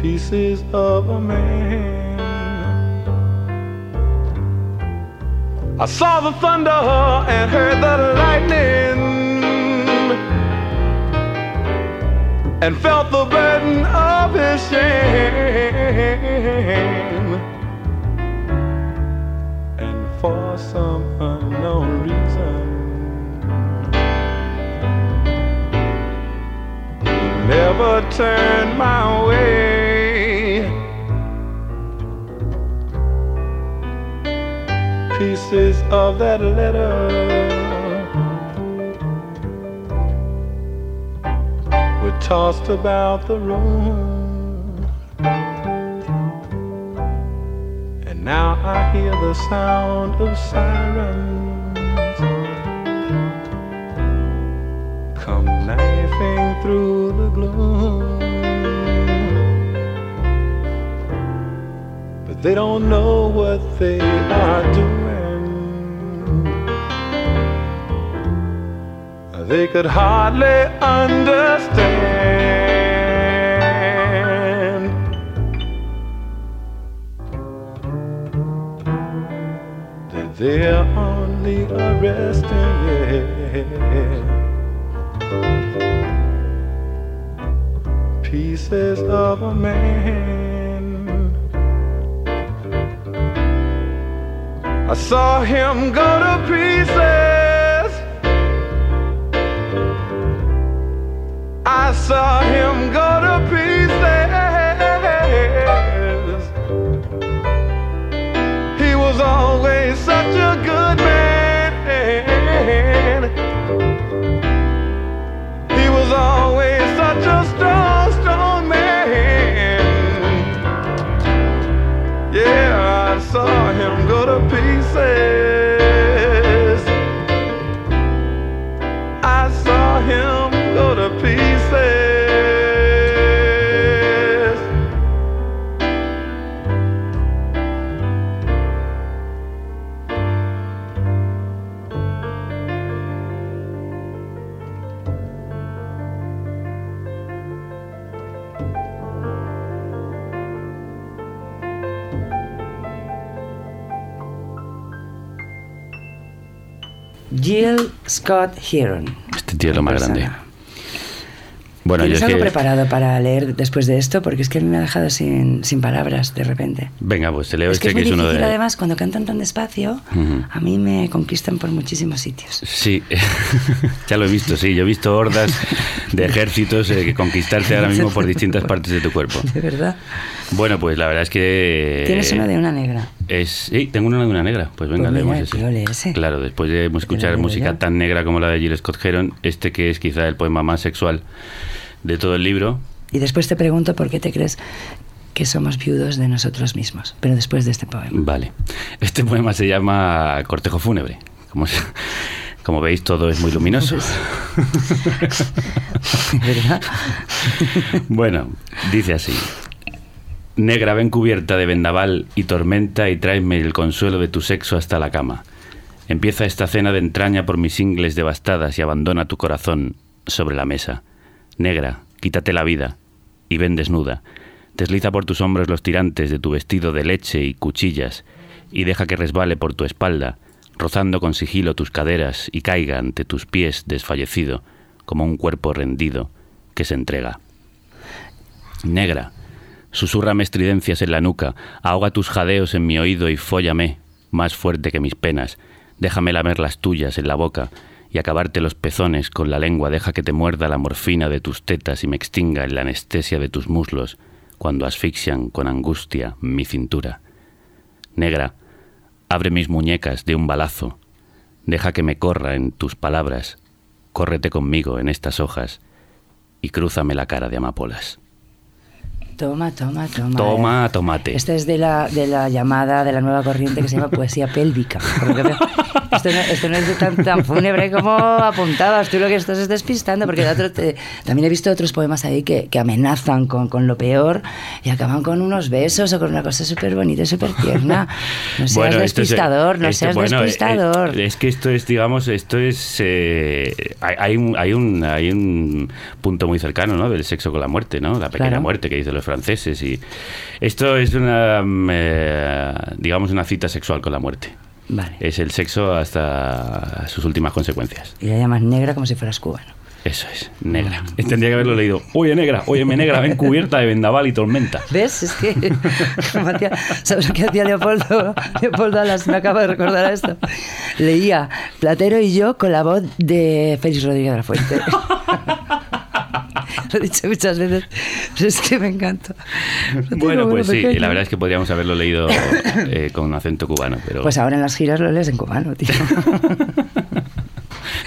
pieces of a man. I saw the thunder and heard the lightning and felt the burden of his shame. And for some unknown reason, he never turned my way. Pieces of that letter were tossed about the room. And now I hear the sound of sirens come knifing through the gloom. But they don't know what they are doing. They could hardly understand. That they're only arresting. Pieces of a man. I saw him go to pieces. Saw him go to pieces. He was always such a good man. He was always such a strong, strong man. Yeah, I saw him go to pieces. Scott Heron. Este tío es lo más Persona. grande. Bueno, yo ¿Tienes es algo que... preparado para leer después de esto? Porque es que me ha dejado sin, sin palabras de repente. Venga, pues te leo es que este es que es uno difícil, de... además, cuando cantan tan despacio, a mí me conquistan por muchísimos sitios. Sí, ya lo he visto, sí. Yo he visto hordas de ejércitos eh, que conquistarte ahora mismo por distintas partes de tu cuerpo. De verdad. Bueno, pues la verdad es que... Tienes uno de una negra. Es, sí, tengo una de una negra. Pues venga, Pues leemos ese. Claro, después de escuchar música tan negra como la de Jill Scott Heron, este que es quizá el poema más sexual de todo el libro. Y después te pregunto por qué te crees que somos viudos de nosotros mismos. Pero después de este poema. Vale. Este poema se llama Cortejo Fúnebre. Como, como veis, todo es muy luminoso. ¿Verdad? Bueno, dice así. Negra, ven cubierta de vendaval y tormenta y tráeme el consuelo de tu sexo hasta la cama. Empieza esta cena de entraña por mis ingles devastadas y abandona tu corazón sobre la mesa. Negra, quítate la vida y ven desnuda. Desliza por tus hombros los tirantes de tu vestido de leche y cuchillas y deja que resbale por tu espalda, rozando con sigilo tus caderas y caiga ante tus pies desfallecido como un cuerpo rendido que se entrega. Negra, susurrame estridencias en la nuca, ahoga tus jadeos en mi oído y fóllame, más fuerte que mis penas. Déjame lamer las tuyas en la boca y acabarte los pezones con la lengua. Deja que te muerda la morfina de tus tetas y me extinga en la anestesia de tus muslos cuando asfixian con angustia mi cintura. Negra, abre mis muñecas de un balazo. Deja que me corra en tus palabras. Córrete conmigo en estas hojas y crúzame la cara de amapolas. Toma, toma, toma. Toma tomate. Esta es de la, de la llamada de la nueva corriente que se llama poesía pélvica. Esto no, esto no es de tan, tan fúnebre como apuntabas. Tú lo que estás es despistando, porque de otro te- también he visto otros poemas ahí que, que amenazan con, con lo peor y acaban con unos besos o con una cosa súper bonita y súper tierna. No seas esto es- despistador, no esto- seas bueno, eh, despistador. eh, es que esto es, digamos, esto es. eh, hay, hay un, hay, un, hay un punto muy cercano, ¿no? Del sexo con la muerte, ¿no? La pequeña Claro. muerte que dicen los franceses. Y esto es una. mm, eh, digamos, una cita sexual con la muerte. Vale. Es el sexo hasta sus últimas consecuencias. Y la llamas negra como si fueras cubano. Eso es, negra. Tendría que haberlo leído. Oye, negra, óyeme, negra, ven cubierta de vendaval y tormenta. ¿Ves? Es que hacía- ¿sabes qué hacía Leopoldo? Leopoldo Alas, me acabo de recordar esto. Leía Platero y yo con la voz de Félix Rodríguez de la Fuente. Lo he dicho muchas veces, pero es que me encanta. Bueno, pues sí, pequeño. la verdad es que podríamos haberlo leído eh, con un acento cubano, pero... Pues ahora en las giras lo lees en cubano, tío.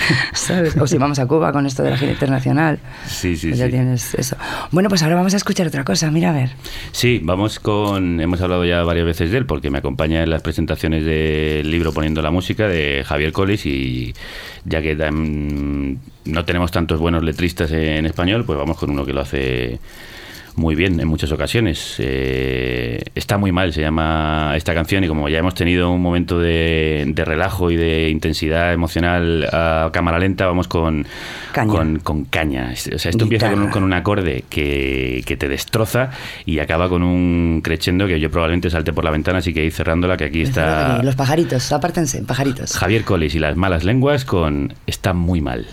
¿Sabes? O si vamos a Cuba con esto de la gira internacional. Sí, sí, pues ya sí. tienes eso. Bueno, pues ahora vamos a escuchar otra cosa. Mira, a ver. Sí, vamos con. Hemos hablado ya varias veces de él porque me acompaña en las presentaciones del libro Poniendo la Música de Javier Colis y ya que no tenemos tantos buenos letristas en español, pues vamos con uno que lo hace muy bien en muchas ocasiones. Eh, está muy mal, se llama esta canción y como ya hemos tenido un momento de, de relajo y de intensidad emocional a cámara lenta, vamos con Caña. con, con caña. O sea, esto empieza con un, con un acorde que, que te destroza y acaba con un crescendo que yo probablemente salte por la ventana, así que ir cerrándola, que aquí está Los pajaritos, apártense, pajaritos. Javier Colis y las malas lenguas con Está muy mal.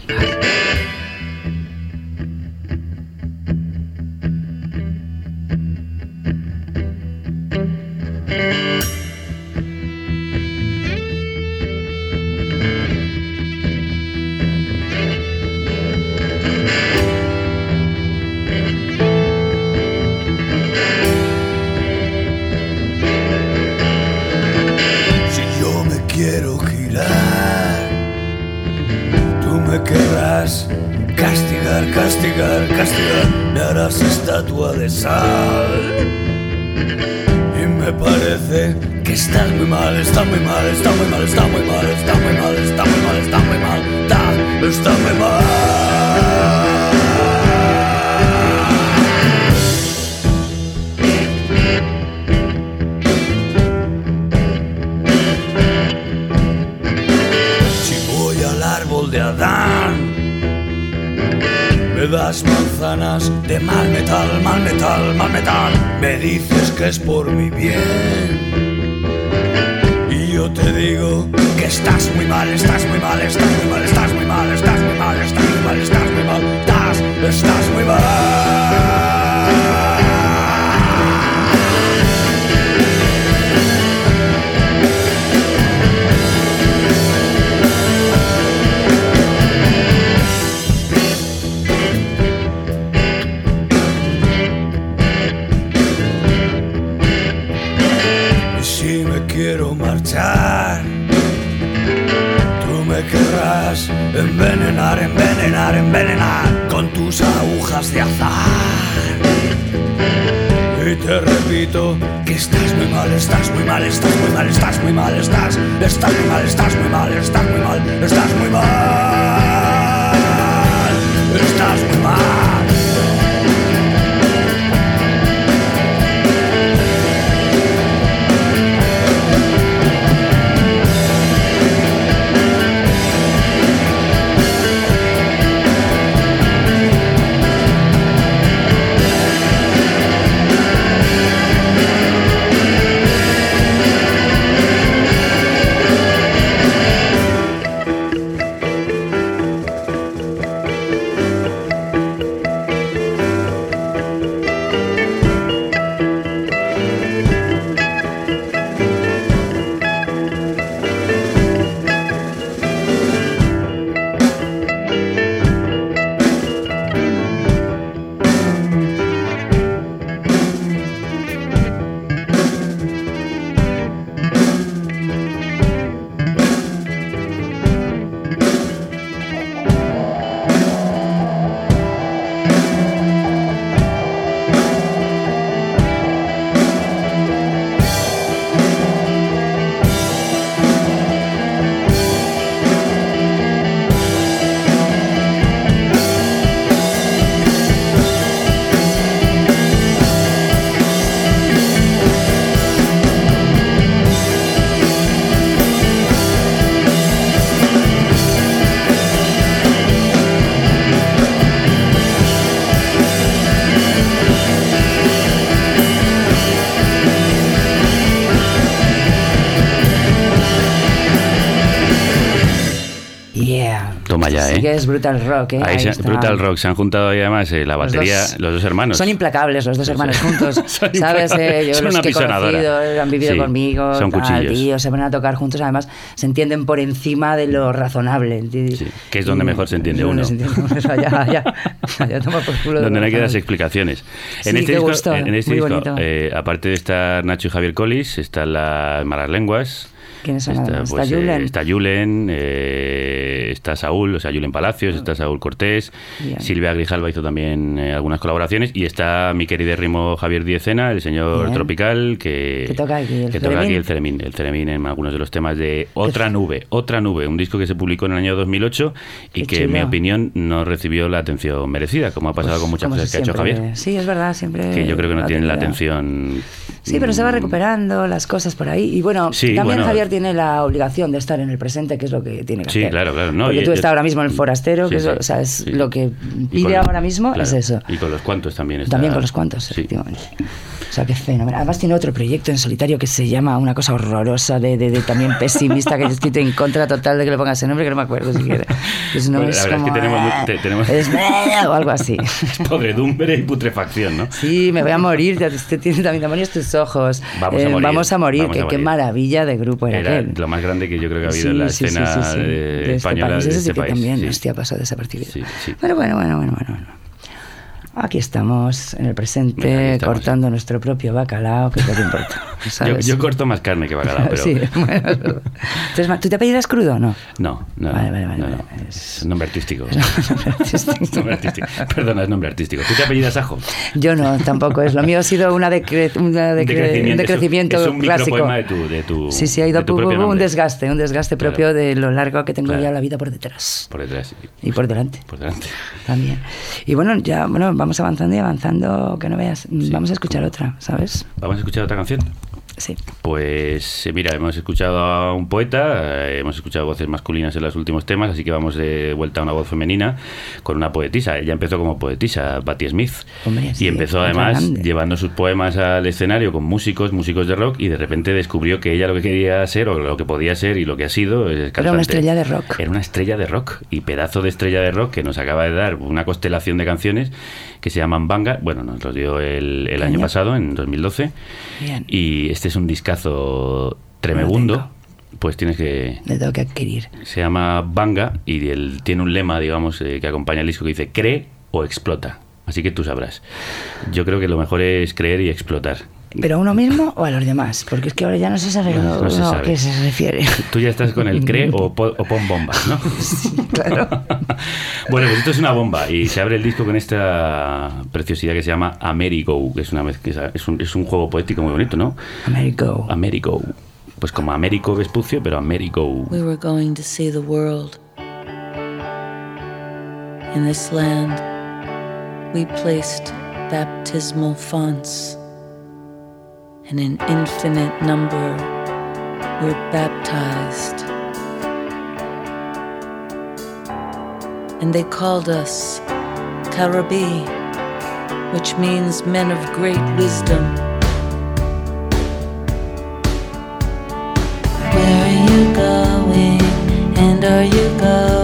Ya, Sí ¿eh? que es brutal rock, ¿eh? Ahí Ahí se- está. Brutal Rock, se han juntado ahí además eh, la Los batería, dos- los dos hermanos. Son implacables los dos hermanos juntos. Son ¿Sabes? Eh, yo Son los una que he conocido, han vivido Sí, conmigo, son tal, cuchillos. tío, se van a tocar juntos, además se entienden por encima de lo razonable. Sí, que es donde Y- mejor se entiende uno. se entiende uno. Eso, ya, ya, ya toma por culo de donde no hay que darse explicaciones. En este disco, gusto, en este disco, eh, aparte de estar Nacho y Javier Collis, están las malas lenguas. ¿Quiénes son? Está, ¿Está pues, eh, está Julen, eh, está Saúl, o sea, Julen Palacios, está Saúl Cortés, Bien. Silvia Grijalva hizo también eh, algunas colaboraciones y está mi queridérrimo Javier Diezena, el señor Bien. Tropical, que, Que toca aquí el que toca aquí Ceremín. el Ceremín, el Ceremín en algunos de los temas de Otra Nube, Otra Nube, un disco que se publicó en el año 2008 y Qué que, en mi opinión, no recibió la atención merecida, como ha pasado con muchas cosas que ha hecho. Javier Sí, es verdad, siempre. que yo creo que no tienen la atención. Sí, pero se va mm, recuperando las cosas por ahí. Y bueno, Sí, también bueno. Javier tiene la obligación de estar en el presente, que es lo que tiene que Sí, hacer. claro, claro. No, Porque y- tú y- estás ahora mismo en el forastero, Sí, que es, sí, o sea, es sí. lo que pide ahora mismo, claro, es eso. Y con los cuantos también está. También con los cuantos, Sí. efectivamente. O sea, qué fenomenal. Además tiene otro proyecto en solitario que se llama una cosa horrorosa, de, de- de también pesimista, que he escrito en contra total de que le ponga ese nombre, que no me acuerdo siquiera. Pues no Bueno, es la verdad es como, que tenemos "Ah, te- tenemos- es o algo así. Podredumbre y putrefacción, ¿no? Sí, me voy a morir, te, te tienen también demonios tus ojos. Vamos a Eh, morir, vamos a morir, vamos que a qué morir. maravilla de grupo era, Era aquel. lo más grande que yo creo que ha habido en la Sí, sí, sí, escena sí, sí. De este española de este sí que país. también, sí. hostia, pasó desapercibido. Sí, sí. Bueno, bueno, bueno, bueno, bueno. bueno. Aquí estamos, en el presente, estamos. cortando nuestro propio bacalao, que es lo que importa. Yo, ¿sabes? yo corto más carne que bacalao, pero. Sí, bueno, es verdad. Entonces, ma- ¿tú te apellidas crudo o no? No, no. Vale, vale, vale, no, no. vale. Es nombre artístico. Es nombre artístico. Perdona, es nombre artístico. ¿Tú te apellidas Ajo? Yo no, tampoco es. Lo mío ha sido una decre- una Un decre- un decrecimiento es un, es un clásico. micropoema de tu, de tu. Sí, sí, ha ido de un desgaste, un desgaste Claro. propio de lo largo que tengo Claro. ya la vida por detrás Por detrás. y por delante. Por delante. También. Y bueno, ya bueno, vamos avanzando y avanzando, que no veas. vamos a escuchar otra, ¿sabes? Vamos a escuchar otra canción. Sí. Pues eh, mira, hemos escuchado a un poeta, eh, hemos escuchado voces masculinas en los últimos temas, así que vamos de vuelta a una voz femenina con una poetisa. Ella empezó como poetisa, Patti Smith, Hombre, sí, y empezó además llevando sus poemas al escenario con músicos, músicos de rock, y de repente descubrió que ella lo que quería ser o lo que podía ser y lo que ha sido es Era una cantante. estrella de rock. Era una estrella de rock y pedazo de estrella de rock que nos acaba de dar una constelación de canciones que se llaman Banga. Bueno, nos lo dio el, el ¿Qué año año? pasado, en 2012. Bien. Y este es un discazo tremebundo. Pues tienes que. Le tengo que adquirir. Se llama Banga y él tiene un lema, digamos, eh, que acompaña el disco que dice: cree o explota. Así que tú sabrás. Yo creo que lo mejor es creer y explotar. ¿Pero a uno mismo o a los demás? Porque es que ahora ya no se sabe No, uno no se a qué se refiere. Tú ya estás con el cree o, po- o pon bombas, ¿no? claro. bueno, pues esto es una bomba y se abre el disco con esta preciosidad que se llama Amerigo, que es una vez que es un, es un juego poético muy bonito, ¿no? Amerigo. Amerigo. Pues como Américo Vespucio, pero Amerigo. We were going to see the world. In this land, we placed baptismal fonts, and an infinite number were baptized. And they called us Karabi, which means men of great wisdom. Where are you going? And are you going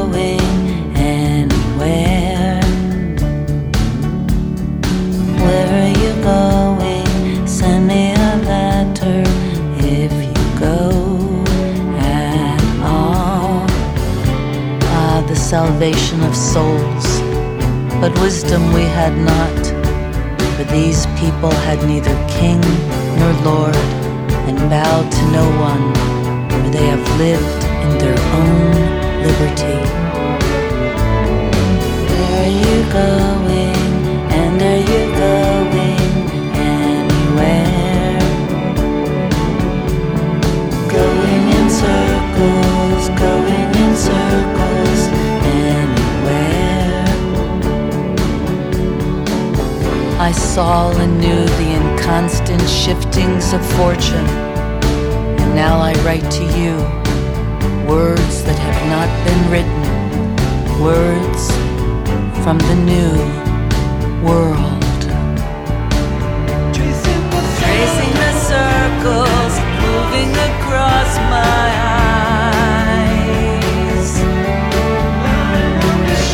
salvation of souls. But wisdom we had not, for these people had neither king nor lord, and bowed to no one, for they have lived in their own liberty. Where are you going? I saw and knew the inconstant shiftings of fortune. And now I write to you words that have not been written, words from the new world. Tracing the circles, moving across my eyes.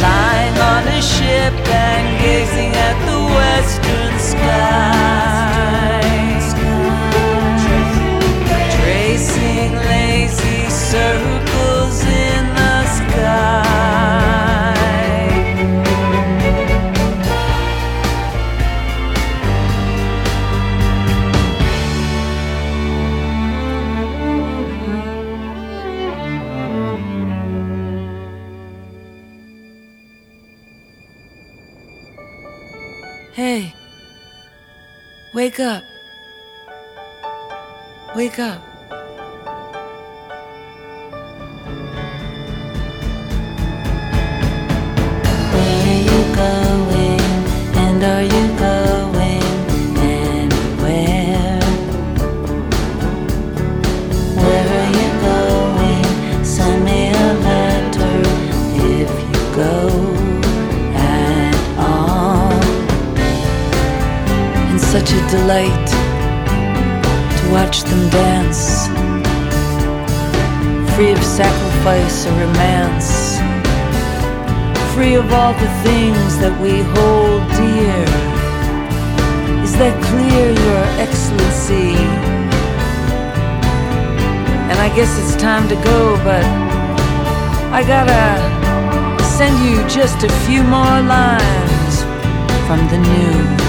Lying on a ship and gazing at the circle wake up. Wake up. Delight to watch them dance, free of sacrifice or romance, free of all the things that we hold dear. Is that clear, Your Excellency? And I guess it's time to go, but I gotta send you just a few more lines from the new world. Tracing the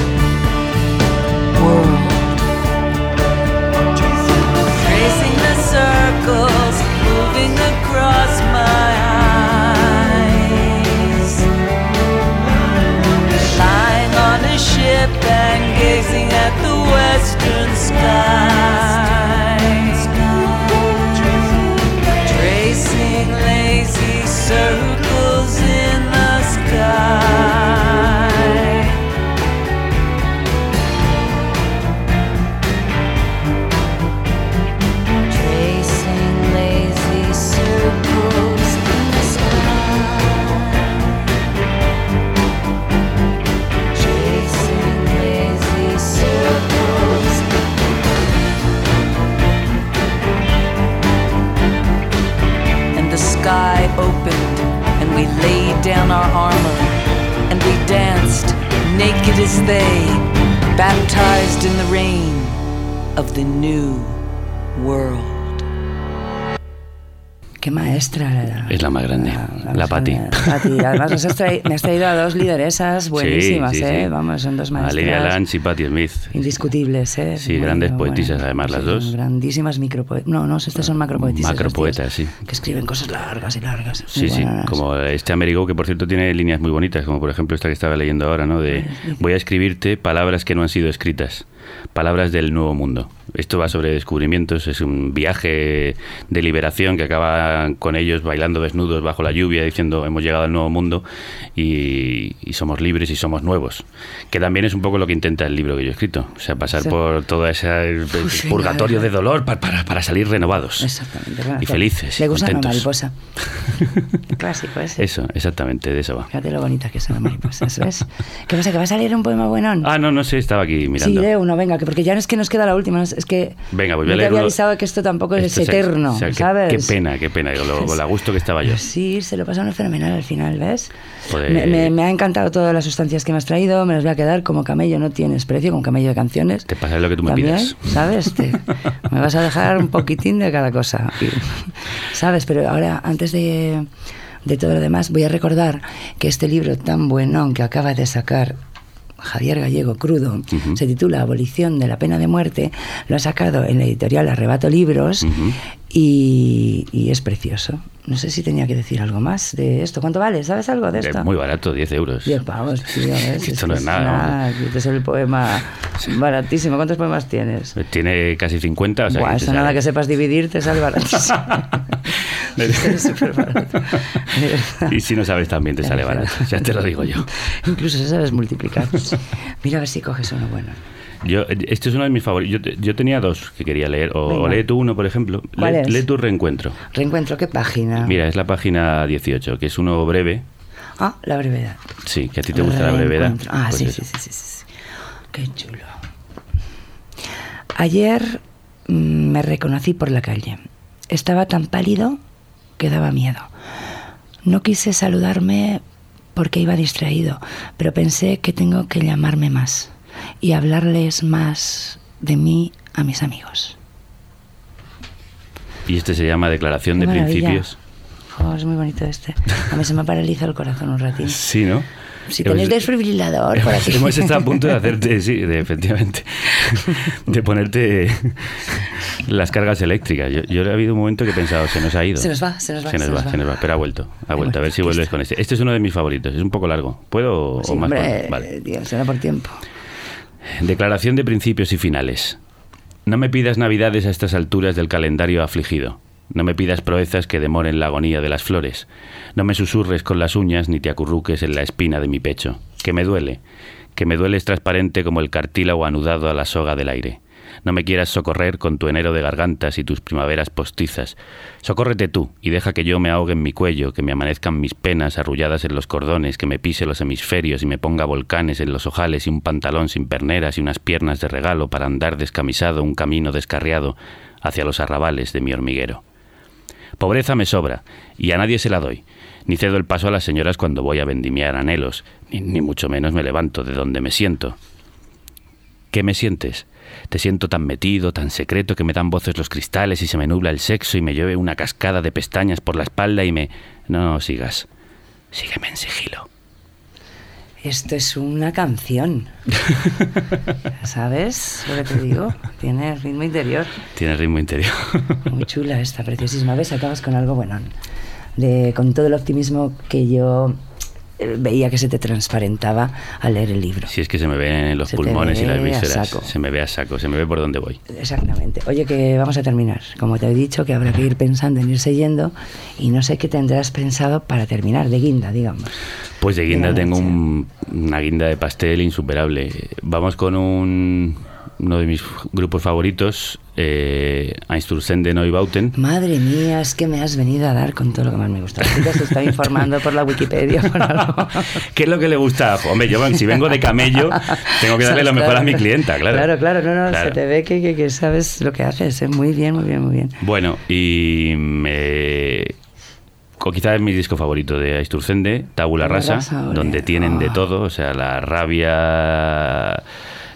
Tracing the circles, moving across my eyes. Lying on a ship and gazing at the western skies. Tracing lazy circles in the sky. Down our armor, and we danced naked as they, baptized in the rain of the new world. Qué maestra la, Es la más grande, la Patti. Patti. Además, nos has me has traído a dos lideresas buenísimas, Sí, sí, ¿eh? sí. Vamos, son dos maestras. Lydia Lance y Patti Smith. Indiscutibles, ¿eh? Sí, grandes bueno. poetisas, además, las dos. Grandísimas micropoetas. No, no, estas son macropoetisas. Macropoetas, sí. Que escriben cosas largas y largas. Sí, sí, como este Amerigo que por cierto tiene líneas muy bonitas, como por ejemplo esta que estaba leyendo ahora, ¿no? De voy a escribirte palabras que no han sido escritas, palabras del nuevo mundo. Esto va sobre descubrimientos, es un viaje de liberación que acaba con ellos bailando desnudos bajo la lluvia diciendo hemos llegado al nuevo mundo y, y somos libres y somos nuevos. Que también es un poco lo que intenta el libro que yo he escrito, o sea, pasar Sí. por todo ese Uf, purgatorio venga, de dolor pa- para, para salir renovados Exactamente. y felices. Le gusta contentos. mariposa. Clásico ese. Eso, exactamente, de eso va. Fíjate lo bonita que son las mariposas, ¿ves? ¿Qué pasa? ¿Que va a salir un poema buenón? Ah, no, no sé, estaba aquí sí, mirando. lee uno, venga, que porque ya no es que nos queda la última, no es que Venga, pues voy a no te había avisado que esto tampoco es Esto se- eterno, sea, qué- ¿sabes? Qué, pena, qué pena, con lo, con lo a gusto que estaba yo. Sí, se lo pasa uno fenomenal al final, ¿ves? Joder. Me, me- me ha encantado todas las sustancias que me has traído, me las voy a quedar como camello, no tienes precio, como camello de canciones. Te pasaré lo que tú me También, pidas. ¿sabes? Te- me vas a dejar un poquitín de cada cosa. ¿Sabes? Pero ahora, antes de, de todo lo demás, voy a recordar que este libro tan bueno que acaba de sacar Javier Gallego Crudo, se titula Abolición de la pena de muerte, lo ha sacado en la editorial Arrebato Libros. Y, y es precioso. No sé si tenía que decir algo más de esto. ¿Cuánto vale? ¿Sabes algo de Eh, esto? Muy barato, 10 euros. 10 pavos, tío. ¿ves? Esto no es nada, Este es el poema baratísimo. ¿Cuántos poemas tienes? Tiene casi 50, o sea, Buah, eso nada que sepas dividir te sale baratísimo. Es súper barato. Y si no sabes también te sale barato, ya te lo digo yo. Incluso si sabes multiplicar. Mira a ver si coges uno bueno. Yo, este es uno de mis favoritos. Yo, yo tenía dos que quería leer. O, o lee tú uno, por ejemplo. ¿Cuál Lee, es? lee tu reencuentro. Reencuentro, ¿qué página? Mira, es la página 18, que es uno breve. Ah, la brevedad. Sí, que a ti te gusta la brevedad. Ah, Pues sí, sí, sí, sí, sí. Qué chulo. Ayer mm, me reconocí por la calle. Estaba tan pálido que daba miedo. No quise saludarme porque iba distraído, pero pensé que tengo que llamarme más y hablarles más de mí a mis amigos. Y este se llama Declaración de. Principios. Oh, es muy bonito este. A mí se me paraliza el corazón un ratito. Sí, ¿no? Si tenéis desfibrilador por aquí. Hemos estado a punto de hacerte, sí, de, efectivamente, de ponerte las cargas eléctricas. Yo, yo ha habido un momento que he pensado, se nos ha ido. Se nos va, se nos va, Se nos se va, nos va. se nos va, pero ha vuelto. Ha vuelto. A ver si vuelves con este. Este es uno de mis favoritos. Es un poco largo. ¿Puedo o más? hombre, Vale. tío, será por tiempo. Declaración de principios y finales. No me pidas navidades a estas alturas del calendario afligido. No me pidas proezas que demoren la agonía de las flores. No me susurres con las uñas ni te acurruques en la espina de mi pecho. Que me duele. Que me duele es transparente como el cartílago anudado a la soga del aire. No me quieras socorrer con tu enero de gargantas y tus primaveras postizas. Socórrete tú y deja que yo me ahogue en mi cuello, que me amanezcan mis penas arrulladas en los cordones, que me pise los hemisferios y me ponga volcanes en los ojales y un pantalón sin perneras y unas piernas de regalo para andar descamisado un camino descarriado hacia los arrabales de mi hormiguero. Pobreza me sobra, y a nadie se la doy. Ni cedo el paso a las señoras cuando voy a vendimiar anhelos, ni, ni mucho menos me levanto de donde me siento. ¿Qué me sientes? Te siento tan metido, tan secreto, que me dan voces los cristales y se me nubla el sexo y me llueve una cascada de pestañas por la espalda y me... No sigas. Sígueme en sigilo. Esto es una canción. ¿Sabes lo que te digo? Tiene ritmo interior. Tiene ritmo interior. Muy chula esta, preciosísima. ¿Ves? Acabas con algo bueno. De, con todo el optimismo que yo veía que se te transparentaba al leer el libro. Si es que se me ven en los Se pulmones y las vísceras. Se me ve a saco, se me ve por donde voy. Exactamente. Oye, que vamos a terminar. Como te he dicho, que habrá que ir pensando en irse yendo y no sé qué tendrás pensado para terminar, de guinda, digamos. Pues de guinda tengo un- una guinda de pastel insuperable. Vamos con un, uno de mis grupos favoritos, eh, Einstürzende Neubauten. Madre mía, es que me has venido a dar con todo lo que más me gusta. Se está informando por la Wikipedia por algo. ¿Qué es lo que le gusta? Hombre, yo si vengo de camello, tengo que darle lo mejor a mi clienta, claro. Claro, claro, no, no, Claro. se te ve que, que- que sabes lo que haces. ¿eh? Muy bien, muy bien, muy bien. Bueno, y me... Quizás es mi disco favorito de Einstürzende, Tabula Rasa, donde tienen de Ah. todo, o sea, la rabia,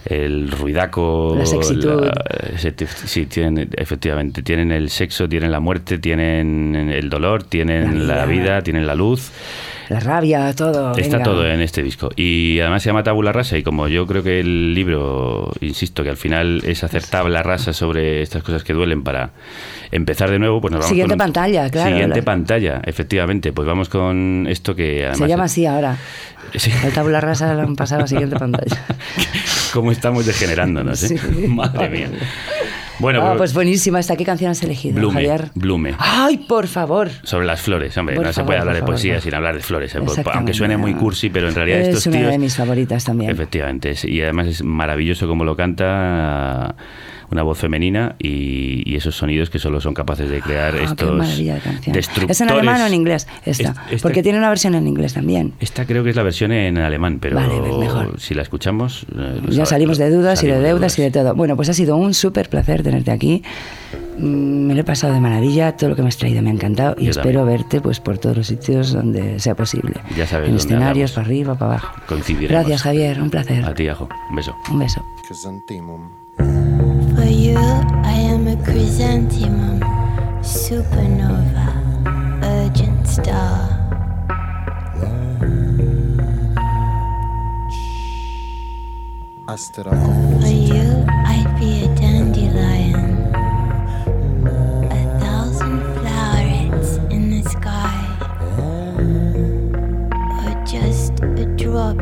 el ruidaco, La sexitud. ese- sí, tienen, efectivamente, tienen el sexo, tienen la muerte, tienen el dolor, tienen La vida, tienen la luz. La rabia, todo. Está venga. todo en este disco. Y además se llama Tabula Rasa. Y como yo creo que el libro, insisto, que al final es hacer tabla rasa sobre estas cosas que duelen para empezar de nuevo, pues nos vamos Siguiente con- pantalla, claro. Siguiente La- pantalla, efectivamente. Pues vamos con esto que además. Se llama así ahora. Sí. El tabula rasa lo han pasado a siguiente pantalla. ¿Cómo estamos degenerándonos? eh? Sí. Madre mía. Bueno, Ah, pero- pues buenísima esta. ¿Qué canción has elegido, Blume, Javier? Blume. ¡Ay, por favor! Sobre las flores, hombre, Por no se puede hablar de favor, poesía sin hablar de flores, eh, aunque suene muy cursi, pero en realidad Es estos una tíos de mis favoritas también. Efectivamente, es- y además es maravilloso como lo canta una voz femenina y, y esos sonidos que solo son capaces de crear Ah, qué estos maravilla de destructores. ¿Es en alemán o en inglés? Esta. Es- esta- Porque tiene una versión en inglés también. Esta creo que es la versión en alemán, pero Vale, pues mejor. si la escuchamos... eh, Ya salimos de dudas y de salimos deudas y de todo. Bueno, pues ha sido un súper placer tenerte aquí. Mm, Me lo he pasado de maravilla, todo lo que me has traído me ha encantado y Yo espero también. verte pues por todos los sitios donde sea posible. Ya sabes En escenarios, para arriba, para abajo. Coincidiremos. Gracias, Javier, un placer. A ti, Ajo. Un beso. Un beso. You, I am a chrysanthemum, supernova, urgent star. For you, I'd be a dandelion, a thousand flowerets in the sky, or just a drop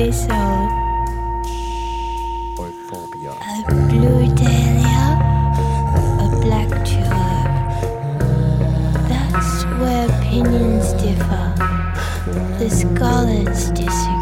episode of Blue Dahlia, a black tulip. That's where opinions differ, the scholars disagree.